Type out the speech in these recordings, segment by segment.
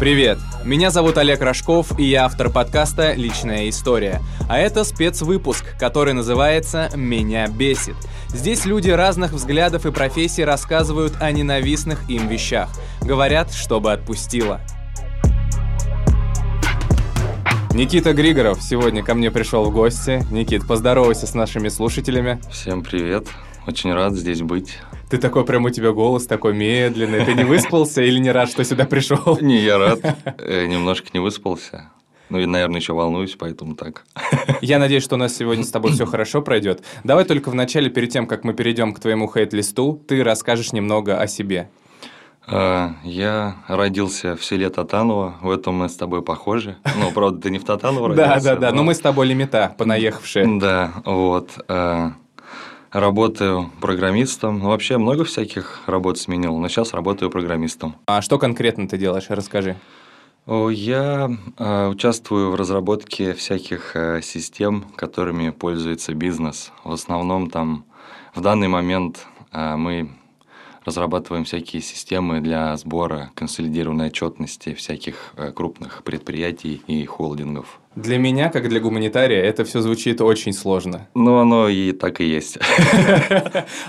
Привет! Меня зовут Олег Рожков, и я автор подкаста «Личная история». А это спецвыпуск, который называется «Меня бесит». Здесь люди разных взглядов и профессий рассказывают о ненавистных им вещах. Говорят, чтобы отпустило. Никита Григоров сегодня ко мне пришел в гости. Никит, поздоровайся с нашими слушателями. Всем привет. Очень рад здесь быть. Ты такой, прям у тебя голос такой медленный. Ты не выспался или не рад, что сюда пришел? Не, я рад. Э, немножко не выспался. Ну и, наверное, еще волнуюсь, поэтому так. Я надеюсь, что у нас сегодня с тобой все хорошо пройдет. Давай только вначале, перед тем, как мы перейдем к твоему хейт-листу, ты расскажешь немного о себе. А, я родился в селе Татаново, в этом мы с тобой похожи. Ну, правда, ты не в Татаново родился. Да, да, да, но мы с тобой лимита, понаехавшие. Да, вот. Работаю программистом. Ну, вообще много всяких работ сменил, но сейчас работаю программистом. А что конкретно ты делаешь? Расскажи. Я э, участвую в разработке всяких э, систем, которыми пользуется бизнес. В основном там в данный момент э, мы разрабатываем всякие системы для сбора консолидированной отчетности всяких э, крупных предприятий и холдингов. Для меня, как для гуманитария, это все звучит очень сложно. Ну, оно и так и есть.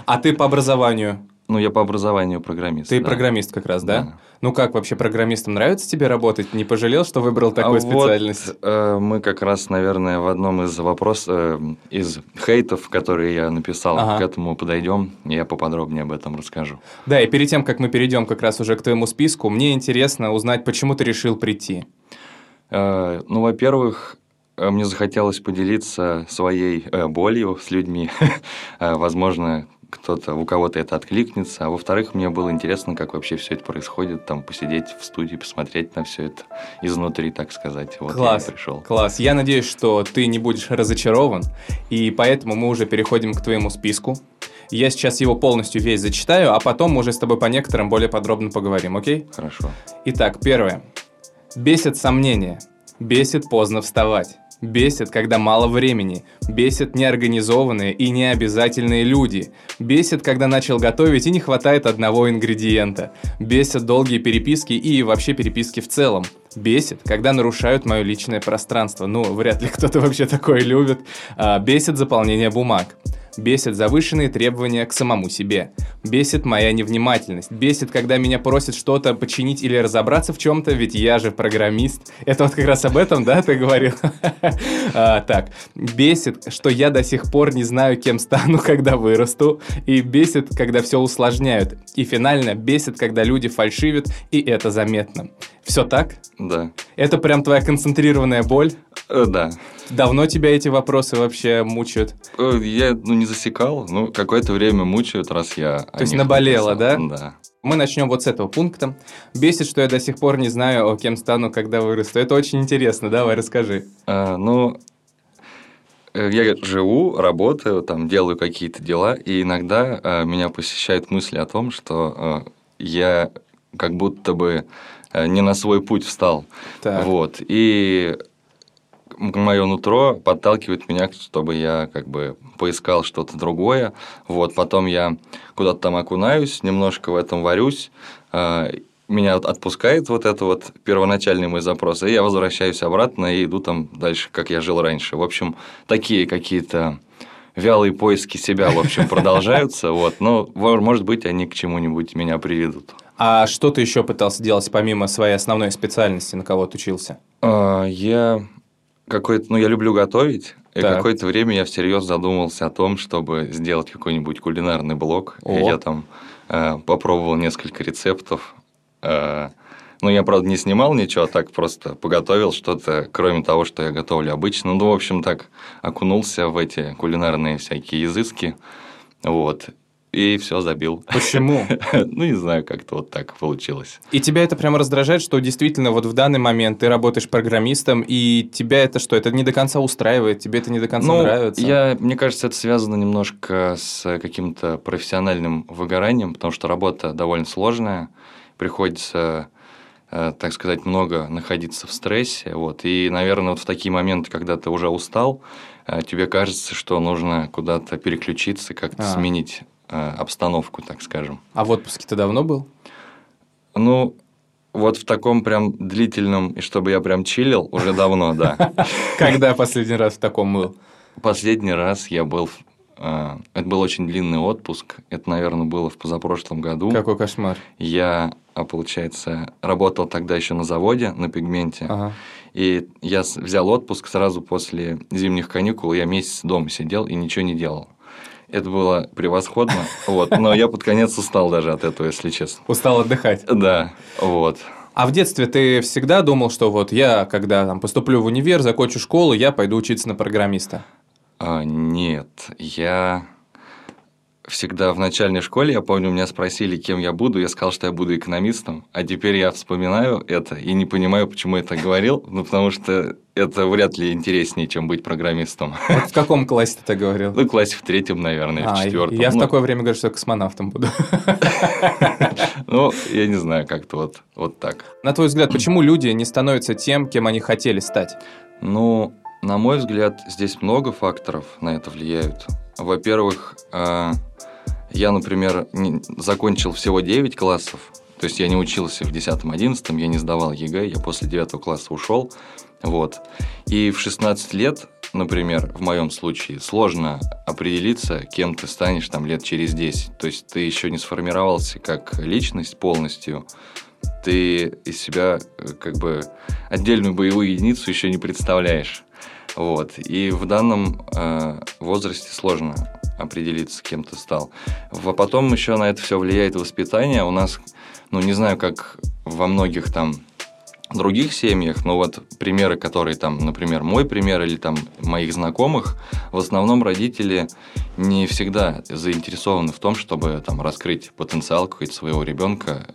А ты по образованию? Ну, я по образованию программист. Ты да. программист как раз, да? да? Ну как вообще программистам нравится тебе работать? Не пожалел, что выбрал такую а специальность? Вот, э, мы как раз, наверное, в одном из вопросов, э, из хейтов, которые я написал, ага. к этому подойдем, я поподробнее об этом расскажу. Да, и перед тем, как мы перейдем как раз уже к твоему списку, мне интересно узнать, почему ты решил прийти. Э, ну, во-первых, э, мне захотелось поделиться своей э, болью с людьми. Э, возможно, кто-то, у кого-то это откликнется. А во-вторых, мне было интересно, как вообще все это происходит, там посидеть в студии, посмотреть на все это изнутри, так сказать. Вот класс, я пришел. Класс. Я надеюсь, что ты не будешь разочарован, и поэтому мы уже переходим к твоему списку. Я сейчас его полностью весь зачитаю, а потом мы уже с тобой по некоторым более подробно поговорим, окей? Хорошо. Итак, первое. Бесит сомнения. Бесит поздно вставать. Бесит, когда мало времени. Бесит неорганизованные и необязательные люди. Бесит, когда начал готовить и не хватает одного ингредиента. Бесит долгие переписки и вообще переписки в целом. Бесит, когда нарушают мое личное пространство. Ну, вряд ли кто-то вообще такое любит. А, бесит заполнение бумаг. Бесит завышенные требования к самому себе. Бесит моя невнимательность. Бесит, когда меня просят что-то починить или разобраться в чем-то, ведь я же программист. Это вот как раз об этом, да, ты говорил? а, так, бесит, что я до сих пор не знаю, кем стану, когда вырасту. И бесит, когда все усложняют. И финально бесит, когда люди фальшивят, и это заметно. Все так? Да. Это прям твоя концентрированная боль? Э, да. Давно тебя эти вопросы вообще мучают? Э, я ну, не засекал, ну, какое-то время мучают, раз я... То есть наболело, да? Да. Мы начнем вот с этого пункта. Бесит, что я до сих пор не знаю, кем стану, когда вырасту. Это очень интересно, давай расскажи. А, ну, я живу, работаю, там делаю какие-то дела, и иногда а, меня посещают мысли о том, что а, я как будто бы не на свой путь встал. Так. Вот. И мое нутро подталкивает меня, чтобы я как бы поискал что-то другое. Вот, потом я куда-то там окунаюсь, немножко в этом варюсь, а, меня отпускает вот это вот первоначальный мой запрос, и я возвращаюсь обратно и иду там дальше, как я жил раньше. В общем, такие какие-то вялые поиски себя, в общем, продолжаются, вот, но, может быть, они к чему-нибудь меня приведут. А что ты еще пытался делать помимо своей основной специальности, на кого ты учился? А, я какое-то, ну, я люблю готовить, и какое-то время я всерьез задумался о том, чтобы сделать какой-нибудь кулинарный блог. О. И я там э, попробовал несколько рецептов. Э, ну, я, правда, не снимал ничего, а так просто поготовил что-то, кроме того, что я готовлю обычно. Ну, в общем, так окунулся в эти кулинарные всякие изыски. Вот и все забил. Почему? ну, не знаю, как-то вот так получилось. И тебя это прямо раздражает, что действительно вот в данный момент ты работаешь программистом, и тебя это что, это не до конца устраивает, тебе это не до конца ну, нравится? Я, мне кажется, это связано немножко с каким-то профессиональным выгоранием, потому что работа довольно сложная, приходится э, так сказать, много находиться в стрессе. Вот. И, наверное, вот в такие моменты, когда ты уже устал, э, тебе кажется, что нужно куда-то переключиться, как-то а. сменить обстановку, так скажем. А в отпуске ты давно был? Ну, Вот в таком прям длительном, и чтобы я прям чилил, уже давно, да. Когда последний раз в таком был? Последний раз я был... э, Это был очень длинный отпуск. Это, наверное, было в позапрошлом году. Какой кошмар. Я, а, получается, работал тогда еще на заводе, на пигменте. Ага. И я взял отпуск сразу после зимних каникул. Я месяц дома сидел и ничего не делал. Это было превосходно. Вот. Но я под конец устал даже от этого, если честно. Устал отдыхать. Да, вот. А в детстве ты всегда думал, что вот я, когда там, поступлю в универ, закончу школу, я пойду учиться на программиста? А, нет, я всегда в начальной школе, я помню, меня спросили, кем я буду, я сказал, что я буду экономистом, а теперь я вспоминаю это и не понимаю, почему я так говорил, ну, потому что это вряд ли интереснее, чем быть программистом. Вот в каком классе ты так говорил? Ну, в классе в третьем, наверное, в А, четвертом. я в Ну, такое время говорю, что космонавтом буду. Ну, я не знаю, как-то вот, вот так. На твой взгляд, почему люди не становятся тем, кем они хотели стать? Ну, на мой взгляд, здесь много факторов на это влияют. Во-первых, э, я, например, не- закончил всего 9 классов, то есть я не учился в 10-11, я не сдавал ЕГЭ, я после 9 класса ушел. Вот. И в 16 лет, например, в моем случае, сложно определиться, кем ты станешь там лет через 10. То есть ты еще не сформировался как личность полностью, ты из себя э, как бы отдельную боевую единицу еще не представляешь. Вот. И в данном э, возрасте сложно определиться, кем ты стал. А потом еще на это все влияет воспитание. У нас, ну, не знаю, как во многих там других семьях, но вот примеры, которые там, например, мой пример или там моих знакомых, в основном родители не всегда заинтересованы в том, чтобы там раскрыть потенциал какой-то своего ребенка.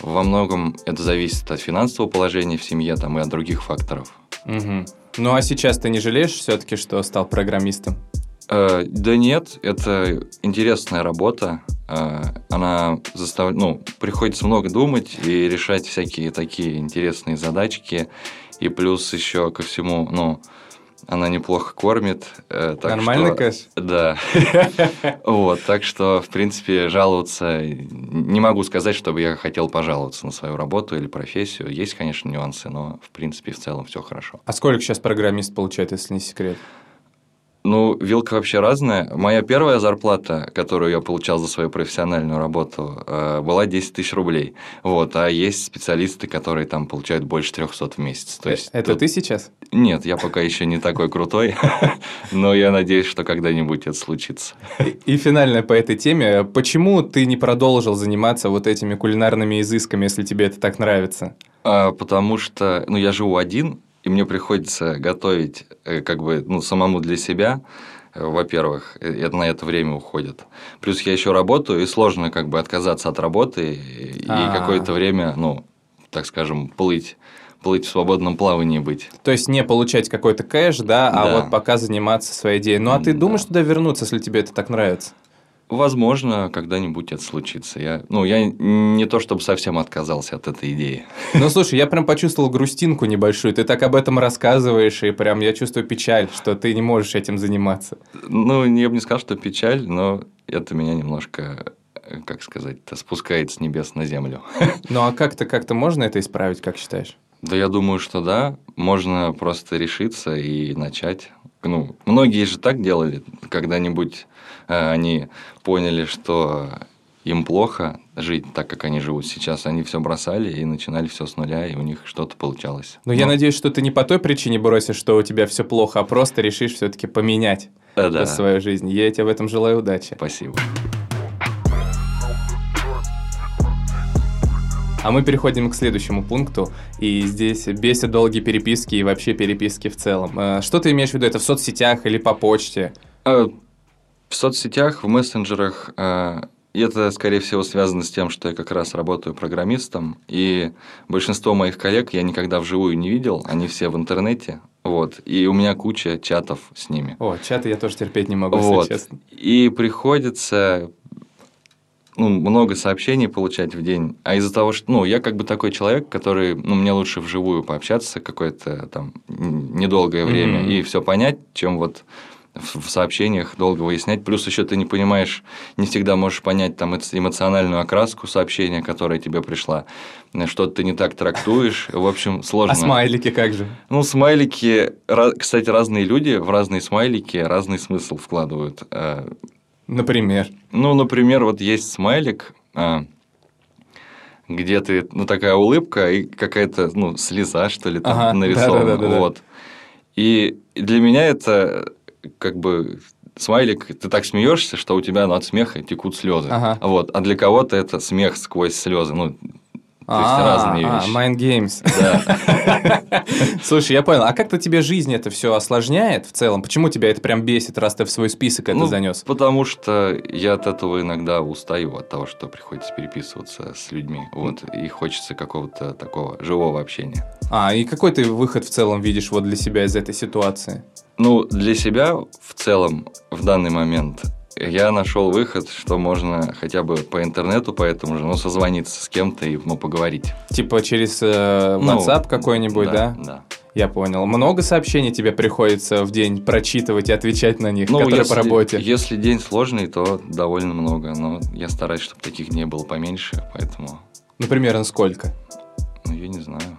Во многом это зависит от финансового положения в семье там, и от других факторов. Мгм. Ну а сейчас ты не жалеешь все-таки, что стал программистом? Э, да нет, это интересная работа. Э, она заставляет, ну, приходится много думать и решать всякие такие интересные задачки. И плюс еще ко всему, ну, она неплохо кормит. э, так Нормально, что- Кэш? Да. Вот, так что, в принципе, жаловаться... Не могу сказать, чтобы я хотел пожаловаться на свою работу или профессию. Есть, конечно, нюансы, но, в принципе, в целом все хорошо. А сколько сейчас программист получает, если не секрет? Ну, вилка вообще разная. Моя первая зарплата, которую я получал за свою профессиональную работу, э, была 10 тысяч рублей. Вот, а есть специалисты, которые там получают больше 300 в месяц. То есть Это тут- ты сейчас? Нет, я пока еще не такой крутой, но я надеюсь, что когда-нибудь это случится. И финальное по этой теме. Почему ты не продолжил заниматься вот этими кулинарными изысками, если тебе это так нравится? А, потому что, ну, я живу один, и мне приходится готовить э, как бы, ну, самому для себя, э, во-первых, э, это на это время уходит. Плюс я еще работаю, и сложно как бы отказаться от работы и, А. какое-то время, ну, так скажем, плыть, плыть в свободном плавании быть. То есть не получать какой-то кэш, да, а Да. вот пока заниматься своей идеей. Ну а ты Да. думаешь туда вернуться, если тебе это так нравится? Возможно, когда-нибудь это случится. Я, ну, я не то чтобы совсем отказался от этой идеи. Ну слушай, я прям почувствовал грустинку небольшую. Ты так об этом рассказываешь, и прям я чувствую печаль, что ты не можешь этим заниматься. Ну, я бы не сказал, что печаль, но это меня немножко, э, как сказать, спускает с небес на землю. Ну а как-то как-то можно это исправить, как считаешь? Да, я думаю, что да. Можно просто решиться и начать. Ну, многие же так делали. Когда-нибудь э, они поняли, что им плохо жить так, как они живут сейчас. Они все бросали и начинали все с нуля, и у них что-то получалось. Но Ну, я надеюсь, что ты не по той причине бросишь, что у тебя все плохо, а просто решишь все-таки поменять Да, да. свою жизнь. Я тебе в этом желаю удачи. Спасибо. А мы переходим к следующему пункту. И здесь бесит долгие переписки и вообще переписки в целом. Э, Что ты имеешь в виду? Это в соцсетях или по почте? В соцсетях, в мессенджерах, э, и это, скорее всего, связано с тем, что я как раз работаю программистом, и большинство моих коллег я никогда вживую не видел, они все в интернете, вот, и у меня куча чатов с ними. О, чаты я тоже терпеть не могу, Вот. если честно. И приходится ну, много сообщений получать в день. А из-за того, что ну, я как бы такой человек, который, ну, мне лучше вживую пообщаться какое-то там недолгое время Мгм. и все понять, чем вот в сообщениях долго выяснять. Плюс еще ты не понимаешь, не всегда можешь понять там эмоциональную окраску сообщения, которая тебе пришла. Что-то ты не так трактуешь. В общем, сложно. А смайлики как же? Ну, смайлики, кстати, разные люди в разные смайлики разный смысл вкладывают. Э, Например. Ну, например, вот есть смайлик, а, где ты, ну, такая улыбка и какая-то, ну, слеза, что ли, там Ага, нарисована. да-да-да-да-да. Вот. И для меня это как бы смайлик, ты так смеешься, что у тебя ну, от смеха текут слезы. Ага. Вот. А для кого-то это смех сквозь слезы. Ну, то есть А, разные а, вещи. Mind Games. Да. Слушай, я понял. А как-то тебе жизнь это все осложняет в целом? Почему тебя это прям бесит, раз ты в свой список это Ну, занес? Потому что я от этого иногда устаю, от того, что приходится переписываться с людьми. Вот. И хочется какого-то такого живого общения. А, и какой ты выход в целом видишь вот для себя из этой ситуации? Ну, для себя в целом в данный момент я нашел выход, что можно хотя бы по интернету, поэтому же, ну, созвониться с кем-то и ну, поговорить. Типа через э, Ну, WhatsApp какой-нибудь, да? Да. Я понял. Много сообщений тебе приходится в день прочитывать и отвечать на них, Ну, которые если, по работе? если день сложный, то довольно много, но я стараюсь, чтобы таких не было поменьше, поэтому, Ну, примерно сколько? ну, я не знаю.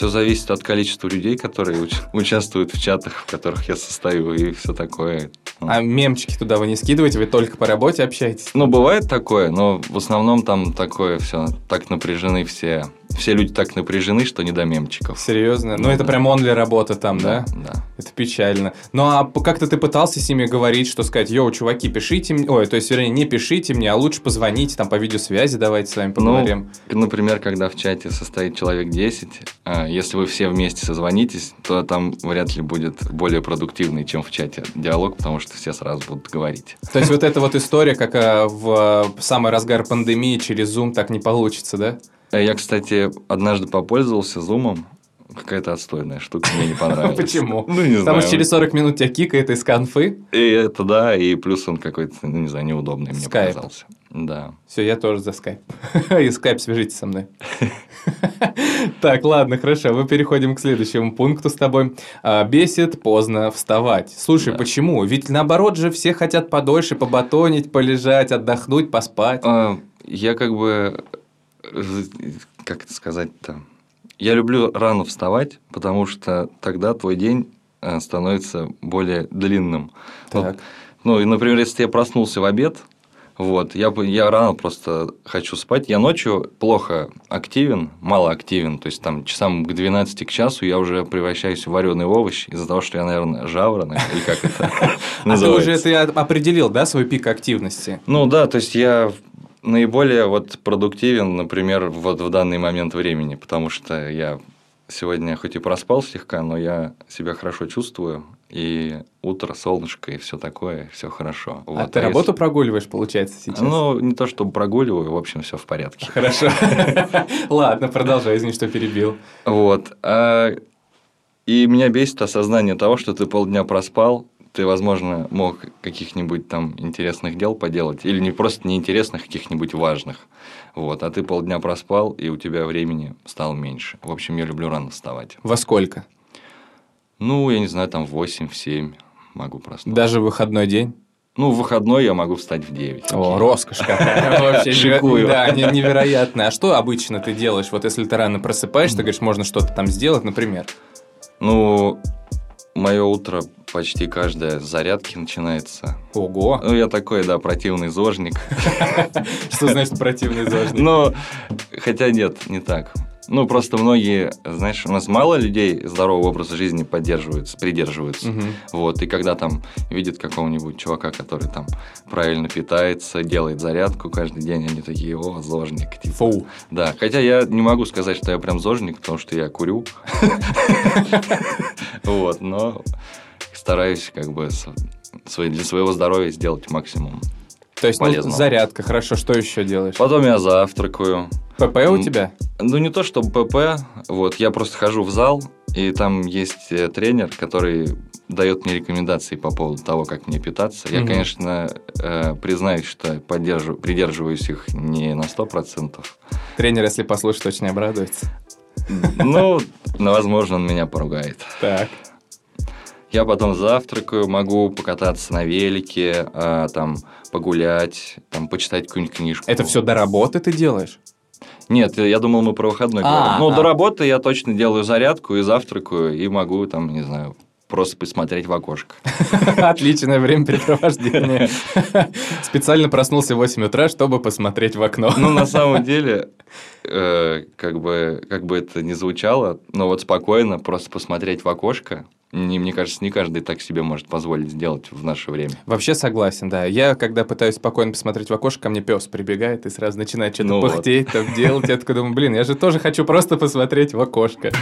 Все зависит от количества людей, которые уч- участвуют в чатах, в которых я состою, и все такое. Ну, А мемчики туда вы не скидываете, вы только по работе общаетесь? Ну, бывает такое, но в основном там такое все, так напряжены все. Все люди так напряжены, что не до мемчиков. Серьезно? Ну, Ну, это да. прям онли работа там, да? Да. Это печально. Ну, а как-то ты пытался с ними говорить, что сказать, йоу, чуваки, пишите мне, ой, то есть, вернее, не пишите мне, а лучше позвоните, там, по видеосвязи давайте с вами поговорим. Ну, например, когда в чате состоит человек 10, а, если вы все вместе созвонитесь, то там вряд ли будет более продуктивный, чем в чате диалог, потому что все сразу будут говорить. То есть, вот эта вот история, как а, в э, самый разгар пандемии через Zoom так не получится, да? Э, Я, кстати, однажды попользовался зумом. Какая-то отстойная штука, мне не понравилась. Почему? Ну, не Потому что через 40 минут тебя кикает из конфы. И это да, и плюс он какой-то, ну, не знаю, неудобный мне показался. Да. Все, я тоже за скайп. И скайп свяжитесь со мной. Так, ладно, хорошо. Мы переходим к следующему пункту с тобой. А, Бесит поздно вставать. Слушай, почему? Ведь наоборот же все хотят подольше побатонить, полежать, отдохнуть, поспать. А, Я как бы, как это сказать-то, я люблю рано вставать, потому что тогда твой день э, становится более длинным. Вот, Так. ну, и, например, если я проснулся в обед, вот, я, я рано просто хочу спать. Я ночью плохо активен, мало активен. То есть, там, часам к 12 к часу я уже превращаюсь в вареный овощ из-за того, что я, наверное, жаворонок, или как это А ты называется. уже это определил, да, свой пик активности? Ну да, то есть я наиболее вот продуктивен, например, вот в данный момент времени, потому что я сегодня хоть и проспал слегка, но я себя хорошо чувствую, и утро, солнышко, и все такое, все хорошо. А Вот. ты если- работу прогуливаешь, получается, сейчас? Ну, не то чтобы прогуливаю, в общем, все в порядке. Хорошо. Ладно, продолжай, извини, что перебил. Вот. а, И меня бесит осознание того, что ты полдня проспал, ты, возможно, мог каких-нибудь там интересных дел поделать, или не просто неинтересных, каких-нибудь важных. Вот, а ты полдня проспал, и у тебя времени стало меньше. В общем, я люблю рано вставать. Во сколько? Ну, я не знаю, там в 8, в 7 могу проснуться. Даже в выходной день? Ну, в выходной я могу встать в 9. О, роскошь какая. Вообще Шикую. Да, не- невероятно. А что обычно ты делаешь? Вот если ты рано просыпаешься, ты говоришь, можно что-то там сделать, например. Ну, мое утро почти каждое с зарядки начинается. Ого. Ну, я такой, да, противный зожник. Что значит противный зожник? Но, хотя нет, не так. Ну, просто многие, знаешь, у нас мало людей здорового образа жизни поддерживаются, придерживаются. Мгм. Вот, и когда там видят какого-нибудь чувака, который там правильно питается, делает зарядку каждый день, они такие, о, зожник. Типа. Фу. Да, хотя я не могу сказать, что я прям зожник, потому что я курю. Вот, но стараюсь как бы для своего здоровья сделать максимум. То есть, ну, Полезного. зарядка, хорошо, что еще делаешь? Потом я завтракаю. ПП у тебя? Ну, не то чтобы ПП, вот, я просто хожу в зал, и там есть э, тренер, который дает мне рекомендации по поводу того, как мне питаться. Я, Мгм. конечно, э, признаюсь, что поддержу, придерживаюсь их не на 100%. Тренер, если послушает, очень обрадуется. Ну, ну, возможно, он меня поругает. Так. Я потом завтракаю, могу покататься на велике, а, там погулять, там почитать какую-нибудь книжку. Это все до работы ты делаешь? Нет, я думал, мы про выходной А, говорим. Ну, а. до работы я точно делаю зарядку и завтракаю, и могу там, не знаю, просто посмотреть в окошко. Отличное времяпрепровождение. Специально проснулся в 8 утра, чтобы посмотреть в окно. Ну, на самом деле, э, как, бы, как бы это ни звучало, но вот спокойно просто посмотреть в окошко, не, мне кажется, не каждый так себе может позволить сделать в наше время. Вообще согласен, да. Я, когда пытаюсь спокойно посмотреть в окошко, ко мне пес прибегает и сразу начинает что-то Ну вот. пыхтеть, там делать. Я такой думаю, блин, я же тоже хочу просто посмотреть в окошко.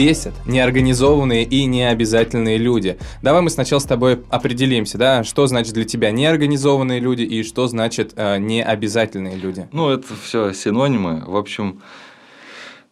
Бесят неорганизованные и необязательные люди. Давай мы сначала с тобой определимся, да, что значит для тебя неорганизованные люди и что значит э, необязательные люди. Ну, это все синонимы. В общем,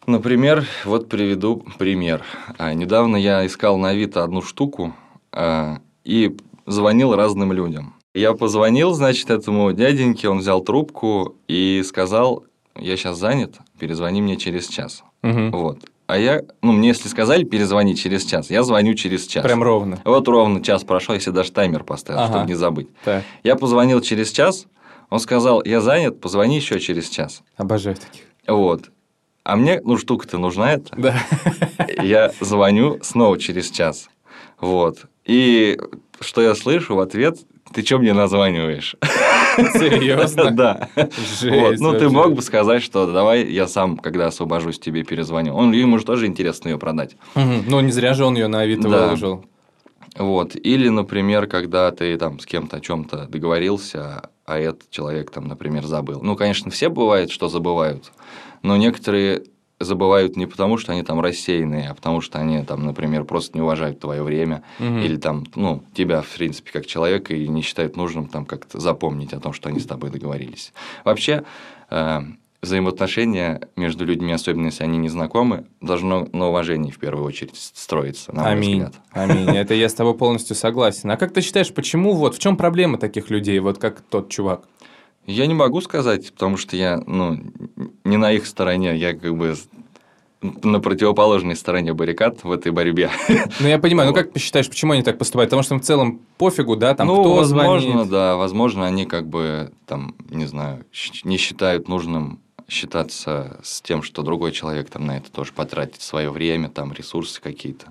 например, вот приведу пример. А, Недавно я искал на Авито одну штуку а, и звонил разным людям. Я позвонил, значит, этому дяденьке, он взял трубку и сказал, я сейчас занят, перезвони мне через час. Мгм. Вот. А я, ну, мне если сказали перезвони через час, я звоню через час. Прям ровно. Вот ровно час прошел, я себе даже таймер поставил, Ага. чтобы не забыть. Так, Я позвонил через час, он сказал, я занят, позвони еще через час. обожаю таких. Вот. А мне, ну, штука-то нужна эта. Да. Я звоню снова через час. Вот. И что я слышу в ответ, ты что мне названиваешь? Серьезно? Да. Жесть. Ну, ты мог бы сказать, что давай я сам, когда освобожусь, тебе перезвоню. Он, ему же тоже интересно ее продать. Ну, не зря же он ее на Авито выложил. Вот. Или, например, когда ты там с кем-то о чем-то договорился, а этот человек там, например, забыл. Ну, конечно, все бывает, что забывают, но некоторые забывают не потому, что они там рассеянные, а потому что они там, например, просто не уважают твое время Мгм. или там, ну, тебя, в принципе, как человека и не считают нужным там как-то запомнить о том, что они с тобой договорились. Вообще, э, взаимоотношения между людьми, особенно если они не знакомы, должно на уважении в первую очередь строиться, на мой Аминь. взгляд. Аминь. Это я с тобой полностью согласен. А как ты считаешь, почему вот в чем проблема таких людей, вот как тот чувак? Я не могу сказать, потому что я, ну, не на их стороне, я как бы на противоположной стороне баррикад в этой борьбе. Ну, я понимаю, ну как ты считаешь, почему они так поступают? Потому что им в целом пофигу, да, там ну, кто возможно, звонит. да, возможно, они как бы там, не знаю, не считают нужным считаться с тем, что другой человек там на это тоже потратит свое время, там ресурсы какие-то,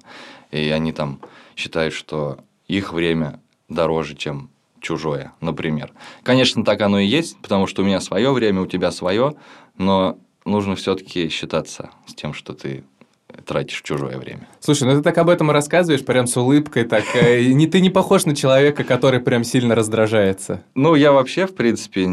и они там считают, что их время дороже, чем чужое, например. Конечно, так оно и есть, потому что у меня свое время, у тебя свое, но нужно все-таки считаться с тем, что ты тратишь чужое время. Слушай, ну ты так об этом рассказываешь, прям с улыбкой, так, э, и не, ты не похож на человека, который прям сильно раздражается. Ну, я вообще, в принципе,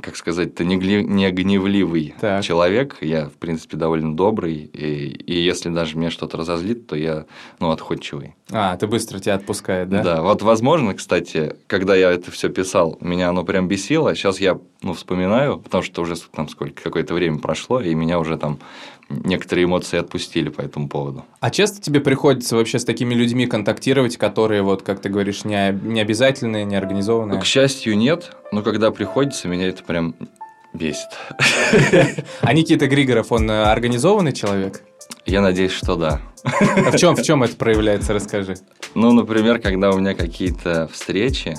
как сказать-то, не, гли- не гневливый Так. человек. Я, в принципе, довольно добрый. И, и если даже меня что-то разозлит, то я, ну, отходчивый. А, ты быстро тебя отпускает, да? Да? вот, возможно, кстати, когда я это все писал, меня оно прям бесило. Сейчас я, ну, вспоминаю, потому что уже там сколько, какое-то время прошло, и меня уже там некоторые эмоции отпустили по этому поводу. А часто тебе приходится вообще с такими людьми контактировать, которые, вот, как ты говоришь, не, не обязательные, не организованные? К счастью, нет, но когда приходится, меня это прям бесит. А Никита Григоров, он э, организованный человек? Я надеюсь, что да. А в чем, в чем это проявляется, расскажи. Ну, например, когда у меня какие-то встречи,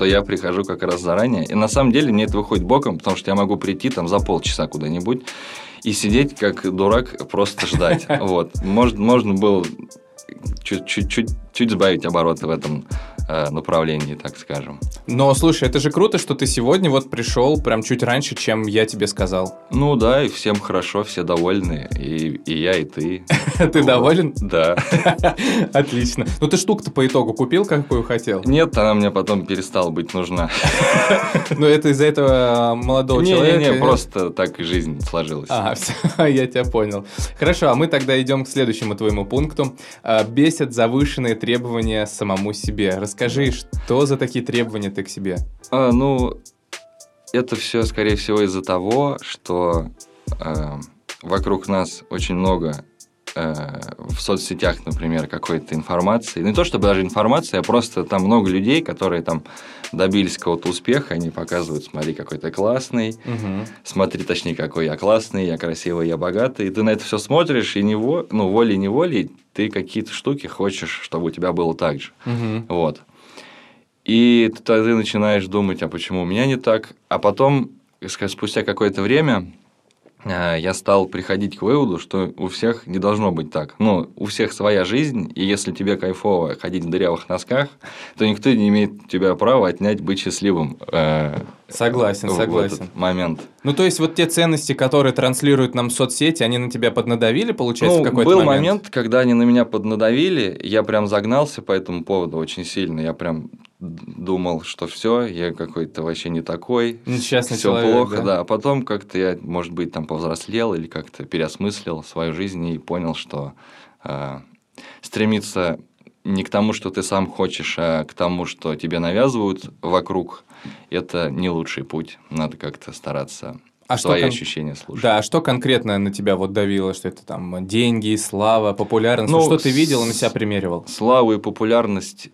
то я прихожу как раз заранее. И на самом деле мне это выходит боком, потому что я могу прийти там за полчаса куда-нибудь и сидеть как дурак, просто ждать. Вот. Может, можно было чуть-чуть чуть сбавить обороты в этом направлении, так скажем. Но, слушай, это же круто, что ты сегодня вот пришел прям чуть раньше, чем я тебе сказал. Ну да, и всем хорошо, все довольны, и, и я, и ты. Ты доволен? Да. Отлично. Ну ты штуку-то по итогу купил, какую хотел? Нет, она мне потом перестала быть нужна. Ну это из-за этого молодого человека? Не-не-не, просто так и жизнь сложилась. А, все, я тебя понял. Хорошо, а мы тогда идем к следующему твоему пункту. А, Бесят завышенные требования самому себе. Расскажи, что за такие требования ты к себе? А, ну, это все, скорее всего, из-за того, что э, вокруг нас очень много э, в соцсетях, например, какой-то информации. Не то чтобы даже информация, а просто там много людей, которые там добились какого-то успеха, они показывают, смотри, какой ты классный, Мгм. смотри, точнее, какой я классный, я красивый, я богатый. И ты на это все смотришь, и не во- ну, волей-неволей ты какие-то штуки хочешь, чтобы у тебя было так же. Мгм. Вот. И ты, начинаешь думать, а почему у меня не так? А потом, спустя какое-то время, э, я стал приходить к выводу, что у всех не должно быть так. Ну, у всех своя жизнь, и если тебе кайфово ходить в дырявых носках, то никто не имеет тебя права отнять быть счастливым. э, Согласен, в согласен. этот момент. Ну, то есть, вот те ценности, которые транслируют нам соцсети, они на тебя поднадавили, получается, Ну, в какой-то был момент? момент, когда они на меня поднадавили, я прям загнался по этому поводу очень сильно. Я прям думал, что все, я какой-то вообще не такой, Несчастный все человек, плохо, да? да. А потом как-то я, может быть, там повзрослел или как-то переосмыслил свою жизнь и понял, что э, стремиться не к тому, что ты сам хочешь, а к тому, что тебе навязывают вокруг, это не лучший путь. Надо как-то стараться А что свои кон- ощущения слушать. Да, а что конкретно на тебя вот давило, что это там деньги, слава, популярность? Ну, что ты видел и на себя примеривал? Славу и популярность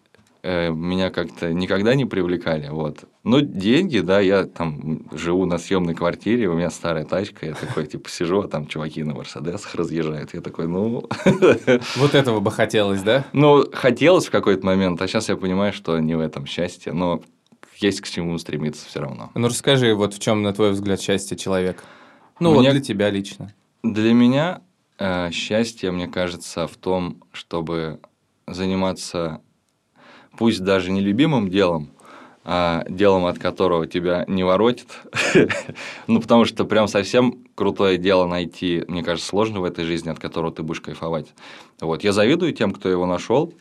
меня как-то никогда не привлекали. Вот. Ну, деньги, да, я там живу на съемной квартире, у меня старая тачка, я такой, типа, сижу, а там чуваки на Мерседесах разъезжают. Я такой, ну... Вот этого бы хотелось, да? Ну, хотелось в какой-то момент, а сейчас я понимаю, что не в этом счастье, но есть к чему стремиться все равно. Ну, расскажи, вот в чем, на твой взгляд, счастье человека? Ну, Мне- вот для тебя лично. Для меня э, счастье, мне кажется, в том, чтобы заниматься, пусть даже не любимым делом, а делом, от которого тебя не воротит. ну, потому что прям совсем крутое дело найти, мне кажется, сложно в этой жизни, от которого ты будешь кайфовать. Вот. Я завидую тем, кто его нашел.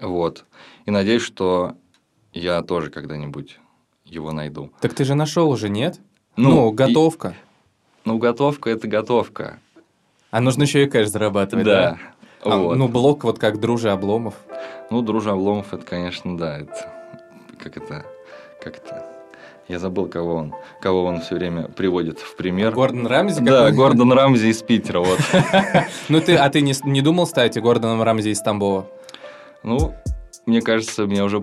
Вот. И надеюсь, что я тоже когда-нибудь его найду. Так ты же нашел уже, нет? Ну, и- готовка. ну, готовка – это готовка. А нужно еще и кэш зарабатывать, да? Да. А, Вот. ну, блок вот как Дружи Обломов. Ну, Дружа Обломов, это, конечно, да, это... Как это... Как это... Я забыл, кого он, кого он все время приводит в пример. Гордон Рамзи? Да? Гордон Рамзи из Питера, вот. Ну, ты, а ты не, не думал стать Гордоном Рамзи из Тамбова? Ну, мне кажется, мне уже...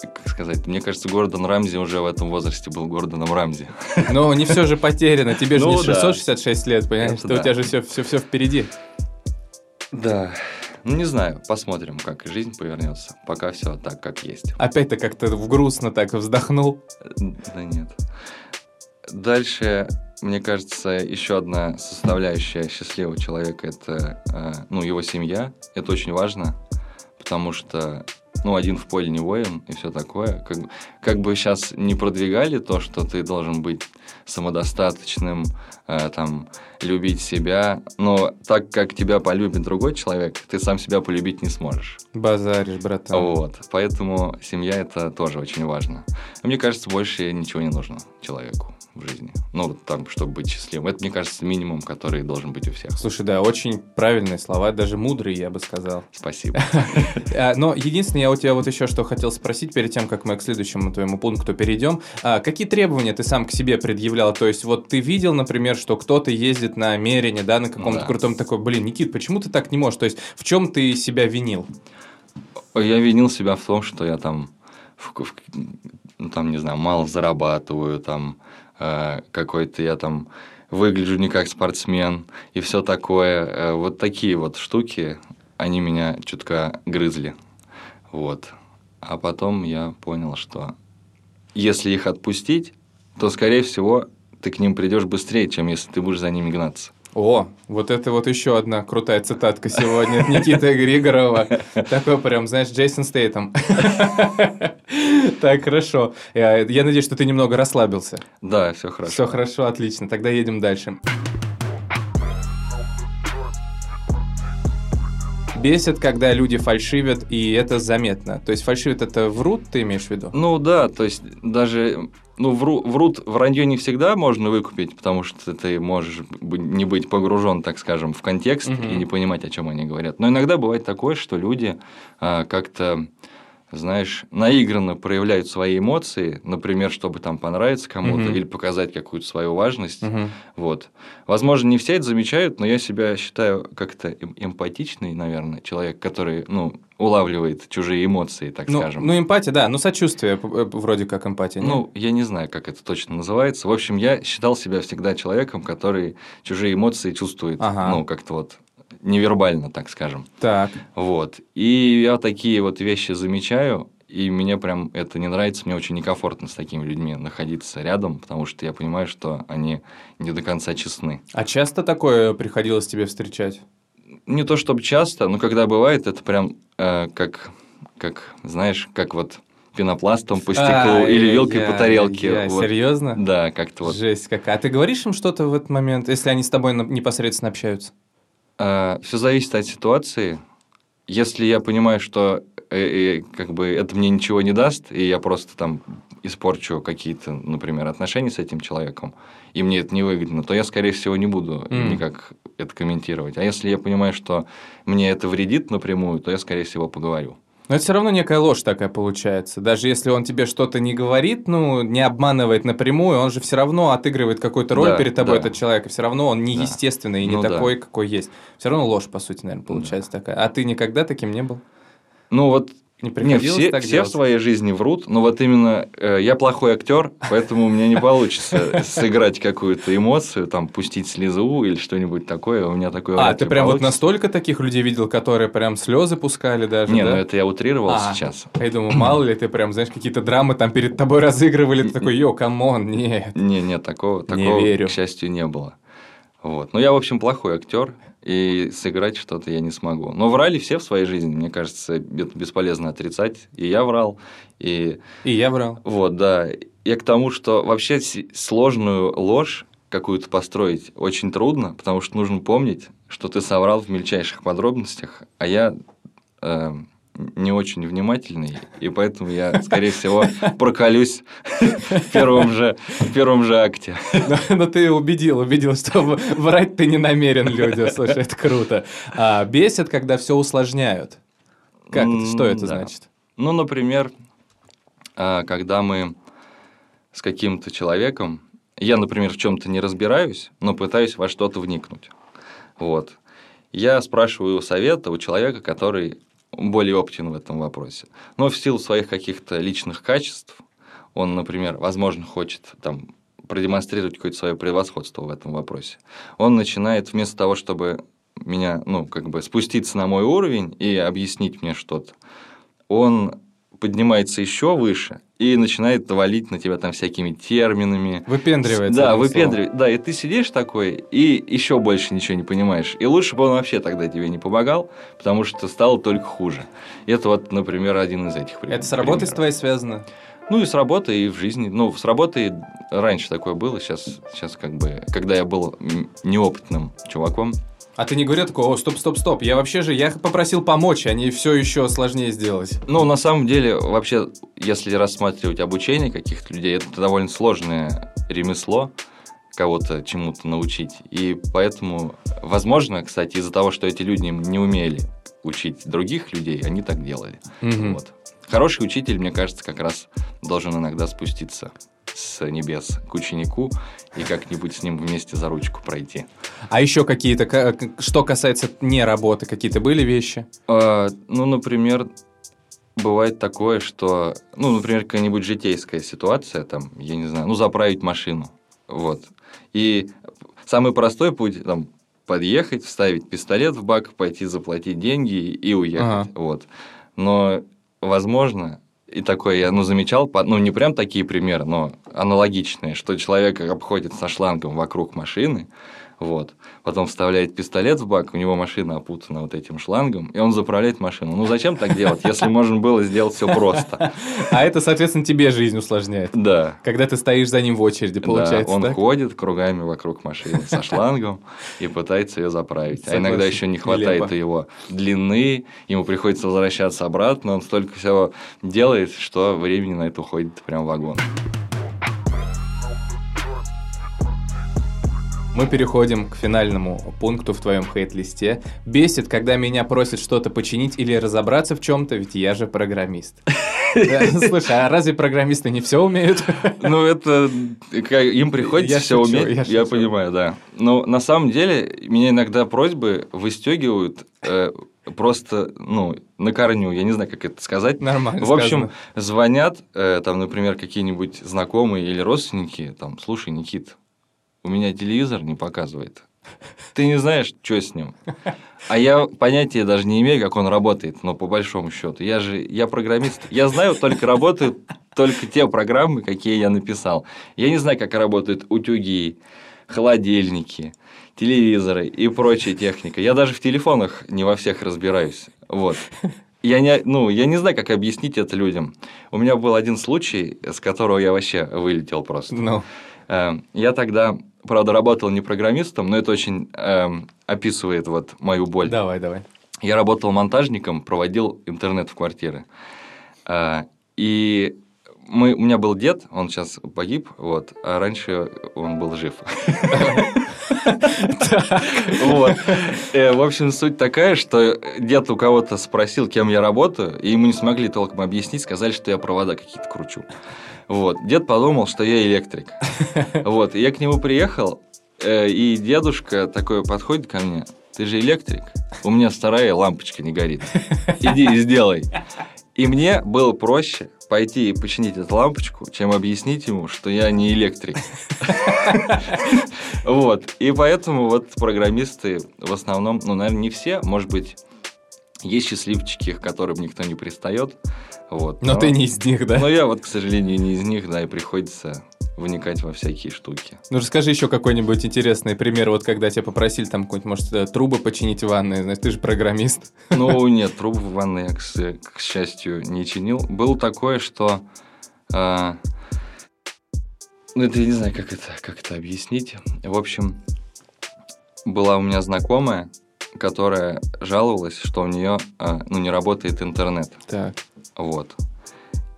Как сказать? Мне кажется, Гордон Рамзи уже в этом возрасте был Гордоном Рамзи. Но не все же потеряно. Тебе же не Ну, да. 666 лет, понимаешь? Ты- У тебя же все, все, все впереди. Да. Ну, не знаю, посмотрим, как жизнь повернется. Пока все так, как есть. Опять ты как-то в грустно так вздохнул. Да нет. Дальше, мне кажется, еще одна составляющая счастливого человека это э, ну, его семья. Это очень важно, потому что ну, один в поле не воин и все такое. Как, как бы сейчас не продвигали то, что ты должен быть самодостаточным, э, там, любить себя, но так как тебя полюбит другой человек, ты сам себя полюбить не сможешь. Базаришь, братан. Вот, поэтому семья это тоже очень важно. Мне кажется, больше ничего не нужно человеку в жизни. Ну, вот там, чтобы быть счастливым. Это, мне кажется, минимум, который должен быть у всех. Слушай, да, очень правильные слова, даже мудрые, я бы сказал. Спасибо. А, Но единственное, я у тебя вот еще что хотел спросить перед тем, как мы к следующему твоему пункту перейдем. А, Какие требования ты сам к себе предъявлял? То есть вот ты видел, например, что кто-то ездит на Мерине, да, на каком-то Да. крутом такой, блин, Никит, почему ты так не можешь? То есть в чем ты себя винил? Я винил себя в том, что я там, в- в- ну, там, не знаю, мало зарабатываю, там, э, какой-то я там выгляжу не как спортсмен и все такое. Э, вот такие вот штуки, они меня чутка грызли. Вот. А потом я понял, что если их отпустить, то, скорее всего, ты к ним придешь быстрее, чем если ты будешь за ними гнаться. О, вот это вот еще одна крутая цитатка сегодня от Никиты Григорова. Такой прям, знаешь, Джейсон Стейтом. Так, хорошо. Я я надеюсь, что ты немного расслабился. Да, все хорошо. Все хорошо, отлично. Тогда едем дальше. Бесит, когда люди фальшивят, и это заметно. То есть фальшивят это врут, ты имеешь в виду? Ну да, то есть даже ну, вру, врут, вранье не всегда можно выкупить, потому что ты можешь не быть погружен, так скажем, в контекст Мгм. и не понимать, о чем они говорят. Но иногда бывает такое, что люди а, как-то знаешь, наигранно проявляют свои эмоции, например, чтобы там понравиться кому-то Мгм. или показать какую-то свою важность. Мгм. Вот. Возможно, не все это замечают, но я себя считаю как-то эм- эмпатичный, наверное, человек, который, ну, улавливает чужие эмоции, так Ну, скажем. ну, эмпатия, да, ну, сочувствие, э, вроде как эмпатия. не? Ну, я не знаю, как это точно называется. В общем, я считал себя всегда человеком, который чужие эмоции чувствует, Ага. ну, как-то вот невербально, так скажем. Так. Вот. И я такие вот вещи замечаю, и мне прям это не нравится, мне очень некомфортно с такими людьми находиться рядом, потому что я понимаю, что они не до конца честны. А часто такое приходилось тебе встречать? Не то чтобы часто, но когда бывает, это прям э, как, как, знаешь, как вот пенопластом по стеклу или вилкой по тарелке. Вот. Серьезно? Да, как-то вот. Жесть какая. А ты говоришь им что-то в этот момент, если они с тобой непосредственно общаются? Все зависит от ситуации. Если я понимаю, что э, э, как бы это мне ничего не даст, и я просто там испорчу какие-то, например, отношения с этим человеком, и мне это не выгодно, то я, скорее всего, не буду М. никак это комментировать. А если я понимаю, что мне это вредит напрямую, то я, скорее всего, поговорю. Но это все равно некая ложь такая получается. Даже если он тебе что-то не говорит, ну, не обманывает напрямую, он же все равно отыгрывает какую-то роль Да, перед тобой, да. этот человек, и все равно он не Да. и не Ну да. такой, какой есть. Все равно ложь, по сути, наверное, получается такая. А ты никогда таким не был? Ну вот Не Не, приходилось все, так все в своей жизни врут, но вот именно э, я плохой актер, поэтому у меня не получится сыграть какую-то эмоцию, там пустить слезу или что-нибудь такое. У меня такое. А, ты прям вот настолько таких людей видел, которые прям слезы пускали даже, Не, ну это я утрировал А, сейчас. Я думаю, мало ли ты прям, знаешь, какие-то драмы там перед тобой разыгрывали, ты такой, yo, come on, нет. Не, нет, такого, Не такого верю. к счастью, не было. Вот. Ну, я, в общем, плохой актер, и сыграть что-то я не смогу. Но врали все в своей жизни, мне кажется, это бесполезно отрицать. И я врал, и И я брал. Вот, да. Я к тому, что вообще сложную ложь какую-то построить очень трудно, потому что нужно помнить, что ты соврал в мельчайших подробностях, а я э, не очень внимательный, и поэтому я, скорее всего, проколюсь в первом же, в первом же акте. Но, но ты убедил, убедил, что врать ты не намерен людям. Слушай, это круто. А, бесит, когда все усложняют. Как это? Что это да. значит? Ну, например, а, когда мы с каким-то человеком, я, например, в чем-то не разбираюсь, но пытаюсь во что-то вникнуть. Вот. Я спрашиваю совета у человека, который более опытен в этом вопросе. Но в силу своих каких-то личных качеств, он, например, возможно, хочет там продемонстрировать какое-то свое превосходство в этом вопросе. Он начинает вместо того, чтобы меня, ну, как бы спуститься на мой уровень и объяснить мне что-то, он поднимается еще выше и начинает валить на тебя там всякими терминами. Выпендривается. Да, выпендривает. Да, и ты сидишь такой, и еще больше ничего не понимаешь. И лучше бы он вообще тогда тебе не помогал, потому что стало только хуже. И это вот, например, один из этих примеров. Это с работой с твоей связано? Ну и с работой, и в жизни. Ну, с работой раньше такое было, сейчас, сейчас как бы, когда я был неопытным чуваком, А ты не говорил такого, о, стоп, стоп, стоп, я вообще же, я попросил помочь, а не все еще сложнее сделать. Ну, на самом деле, вообще, если рассматривать обучение каких-то людей, это довольно сложное ремесло кого-то чему-то научить. И поэтому, возможно, кстати, из-за того, что эти люди не умели учить других людей, они так делали. Мгм. Вот. Хороший учитель, мне кажется, как раз должен иногда спуститься с небес к ученику и как-нибудь с ним вместе за ручку пройти. А еще какие-то, ка- к- что касается не работы, какие-то были вещи? А, ну, например, бывает такое, что, ну, например, какая-нибудь житейская ситуация, там, я не знаю, ну, заправить машину, вот. И самый простой путь, там, подъехать, вставить пистолет в бак, пойти заплатить деньги и уехать, Ага. вот. Но, возможно, и такое я, ну, замечал, ну, не прям такие примеры, но аналогичные, что человек обходит со шлангом вокруг машины, вот. Потом вставляет пистолет в бак, у него машина опутана вот этим шлангом, и он заправляет машину. Ну зачем так делать, если можно было сделать все просто? А это, соответственно, тебе жизнь усложняет. Да. Когда ты стоишь за ним в очереди, получается, да, он ходит кругами вокруг машины со шлангом и пытается ее заправить. А иногда еще не хватает его длины, ему приходится возвращаться обратно, он столько всего делает, что времени на это уходит прям вагон. Мы переходим к финальному пункту в твоем хейт-листе. Бесит, когда меня просят что-то починить или разобраться в чем-то, ведь я же программист. Слушай, а разве программисты не все умеют? Ну, это им приходится все уметь, я понимаю, да. Но на самом деле меня иногда просьбы выстегивают э, просто, ну, на корню, я не знаю, как это сказать. Нормально В общем, звонят, э, там, например, какие-нибудь знакомые или родственники, там, слушай, Никит, у меня телевизор не показывает. Ты не знаешь, что с ним. А я понятия даже не имею, как он работает, но по большому счету. Я же, я программист. Я знаю, только работают только те программы, какие я написал. Я не знаю, как работают утюги, холодильники, телевизоры и прочая техника. Я даже в телефонах не во всех разбираюсь. Вот. Я не, ну, я не знаю, как объяснить это людям. У меня был один случай, с которого я вообще вылетел просто. Ну. No. Я тогда, правда, работал не программистом, но это очень эм, описывает вот мою боль. Давай, давай. Я работал монтажником, проводил интернет в квартиры. Э, и мы, у меня был дед, он сейчас погиб, вот, а раньше он был жив. Вот. Э, в общем, суть такая, что дед у кого-то спросил, кем я работаю, и ему не смогли толком объяснить, сказали, что я провода какие-то кручу. Вот. Дед подумал, что я электрик. Вот. И я к нему приехал, э, и дедушка такой подходит ко мне. Ты же электрик? У меня старая лампочка не горит. Иди и сделай. И мне было проще пойти и починить эту лампочку, чем объяснить ему, что я не электрик. Вот. И поэтому вот программисты в основном, ну, наверное, не все, может быть, есть счастливчики, к которым никто не пристает. Вот. Но, но ты не из них, да? Но я вот, к сожалению, не из них, да, и приходится вникать во всякие штуки. Ну, расскажи еще какой-нибудь интересный пример, вот когда тебя попросили там какой-нибудь, может, э, трубы починить в ванной, знаешь, ты же программист. Ну, нет, трубы в ванной я, к, к счастью, не чинил. Было такое, что... Э, ну, это я не знаю, как это, как это объяснить. В общем, была у меня знакомая, которая жаловалась, что у нее э, ну, не работает интернет. Так. Вот.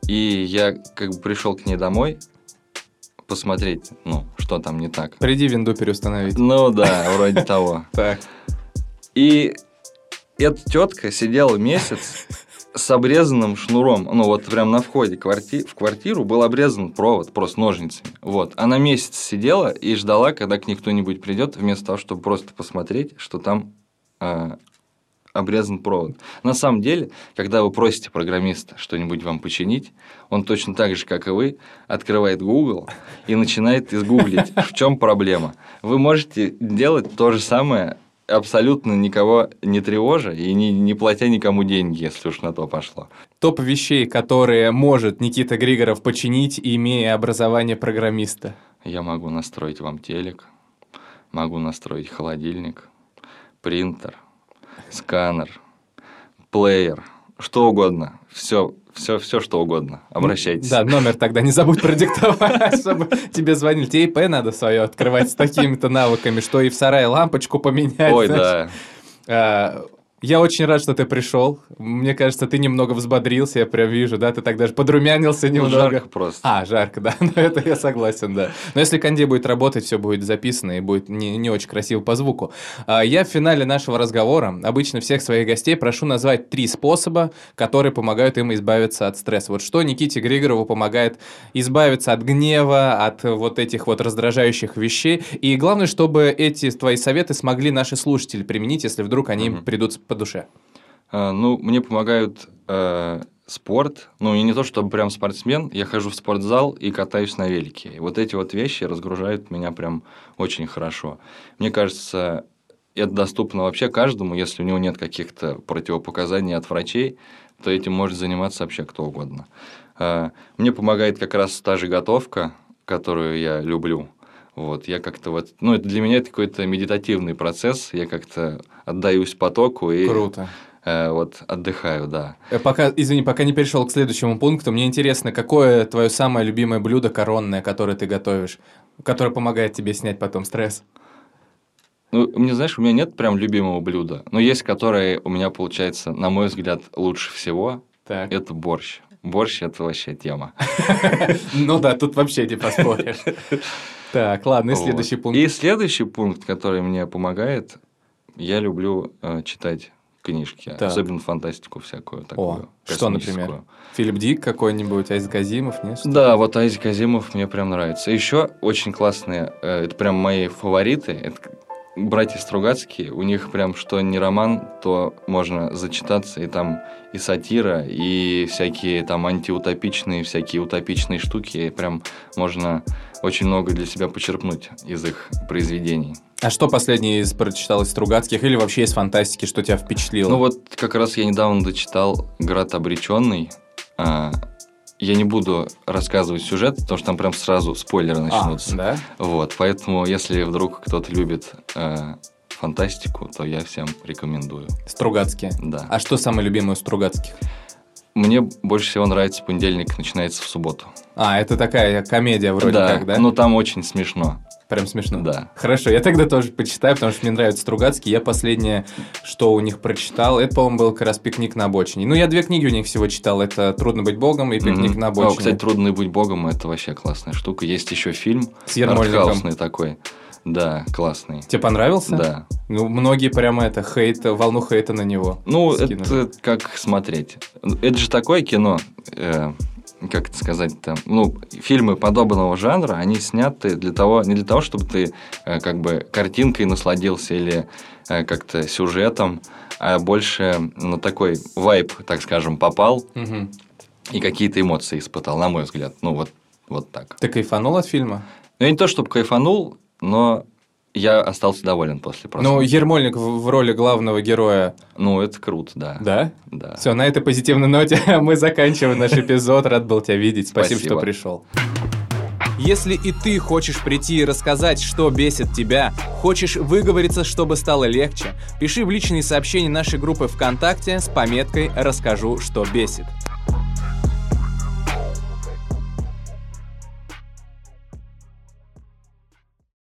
И я как бы пришел к ней домой, посмотреть, ну, что там не так. Приди винду переустановить. Ну да, вроде того. Так. И эта тетка сидела месяц с обрезанным шнуром. Ну, вот прям на входе кварти... в квартиру был обрезан провод просто ножницами. Вот. Она месяц сидела и ждала, когда к ней кто-нибудь придет, вместо того, чтобы просто посмотреть, что там э, обрезан провод. На самом деле, когда вы просите программиста что-нибудь вам починить, он точно так же, как и вы, открывает Google и начинает изгуглить, в чем проблема. Вы можете делать то же самое абсолютно никого не тревожа и не, не платя никому деньги, если уж на то пошло. Топ вещей, которые может Никита Григоров починить, имея образование программиста. Я могу настроить вам телек, могу настроить холодильник, принтер – сканер, плеер, что угодно. Все, все, все, что угодно. Обращайтесь. Да, номер тогда не забудь продиктовать, чтобы тебе звонили. Тебе ИП надо свое открывать с такими-то навыками, что и в сарае лампочку поменять. Ой, да. Я очень рад, что ты пришел. Мне кажется, ты немного взбодрился, я прям вижу, да, ты так даже подрумянился ну, немного. Ну, жарко просто. А, жарко, да, но это я согласен, да. Но если Канди будет работать, все будет записано и будет не, не очень красиво по звуку. А, я в финале нашего разговора обычно всех своих гостей прошу назвать три способа, которые помогают им избавиться от стресса. Вот что Никите Григорову помогает избавиться от гнева, от вот этих вот раздражающих вещей. И главное, чтобы эти твои советы смогли наши слушатели применить, если вдруг они угу. придут по душе? А, ну, мне помогают э, спорт. Ну, и не то, чтобы прям спортсмен. Я хожу в спортзал и катаюсь на велике. И вот эти вот вещи разгружают меня прям очень хорошо. Мне кажется, это доступно вообще каждому, если у него нет каких-то противопоказаний от врачей, то этим может заниматься вообще кто угодно. Э, мне помогает как раз та же готовка, которую я люблю. Вот, я как-то вот, ну, это для меня это какой-то медитативный процесс, я как-то отдаюсь потоку и... Круто. Э, вот отдыхаю, да. Э, пока, извини, пока не перешел к следующему пункту, мне интересно, какое твое самое любимое блюдо коронное, которое ты готовишь, которое помогает тебе снять потом стресс? Ну, мне, знаешь, у меня нет прям любимого блюда, но есть, которое у меня получается, на мой взгляд, лучше всего. Так. Это борщ. Борщ – это вообще тема. Ну да, тут вообще не поспоришь. Так, ладно, и следующий пункт. И следующий пункт, который мне помогает, я люблю э, читать книжки, Так. особенно фантастику всякую такую. что, например? Филипп Дик какой-нибудь, Айз Газимов, нет? Что? Да, вот Айзек Азимов мне прям нравится. Еще очень классные, э, это прям мои фавориты, это братья Стругацкие, у них прям что не роман, то можно зачитаться, и там и сатира, и всякие там антиутопичные, всякие утопичные штуки, и прям можно очень много для себя почерпнуть из их произведений. А что последнее из прочитал из Стругацких или вообще из фантастики, что тебя впечатлило? Ну вот как раз я недавно дочитал «Град обреченный». А, я не буду рассказывать сюжет, потому что там прям сразу спойлеры а, начнутся. да? Вот, поэтому если вдруг кто-то любит э, фантастику, то я всем рекомендую. Стругацкие. Да. А что самое любимое у Стругацких? Мне больше всего нравится понедельник начинается в субботу. А, это такая комедия вроде да, как, да? но там очень смешно. Прям смешно. Да. Хорошо, я тогда тоже почитаю, потому что мне нравится Стругацкий. Я последнее, что у них прочитал, это, по-моему, был как раз «Пикник на обочине». Ну, я две книги у них всего читал. Это «Трудно быть богом» и «Пикник Мгм. на О, обочине». кстати, «Трудно быть богом» — это вообще классная штука. Есть еще фильм С Ермольником. такой. Да, классный. Тебе понравился? Да. Ну, многие прямо это, хейт, волну хейта на него Ну, скинули. это как смотреть. Это же такое кино, э, как это сказать-то, ну, фильмы подобного жанра, они сняты для того, не для того, чтобы ты э, как бы картинкой насладился или э, как-то сюжетом, а больше на такой вайп, так скажем, попал Мгм. и какие-то эмоции испытал, на мой взгляд. Ну, вот, вот так. Ты кайфанул от фильма? Ну, я не то, чтобы кайфанул, но я остался доволен после просмотра. Ну, Ермольник в, роли главного героя, Ну, это круто, да. да? Да. Все, на этой позитивной ноте мы заканчиваем наш эпизод. Рад был тебя видеть. Спасибо, Спасибо. что пришел. Если и ты хочешь прийти и рассказать, что бесит тебя, хочешь выговориться, чтобы стало легче, пиши в личные сообщения нашей группы ВКонтакте с пометкой «Расскажу, что бесит».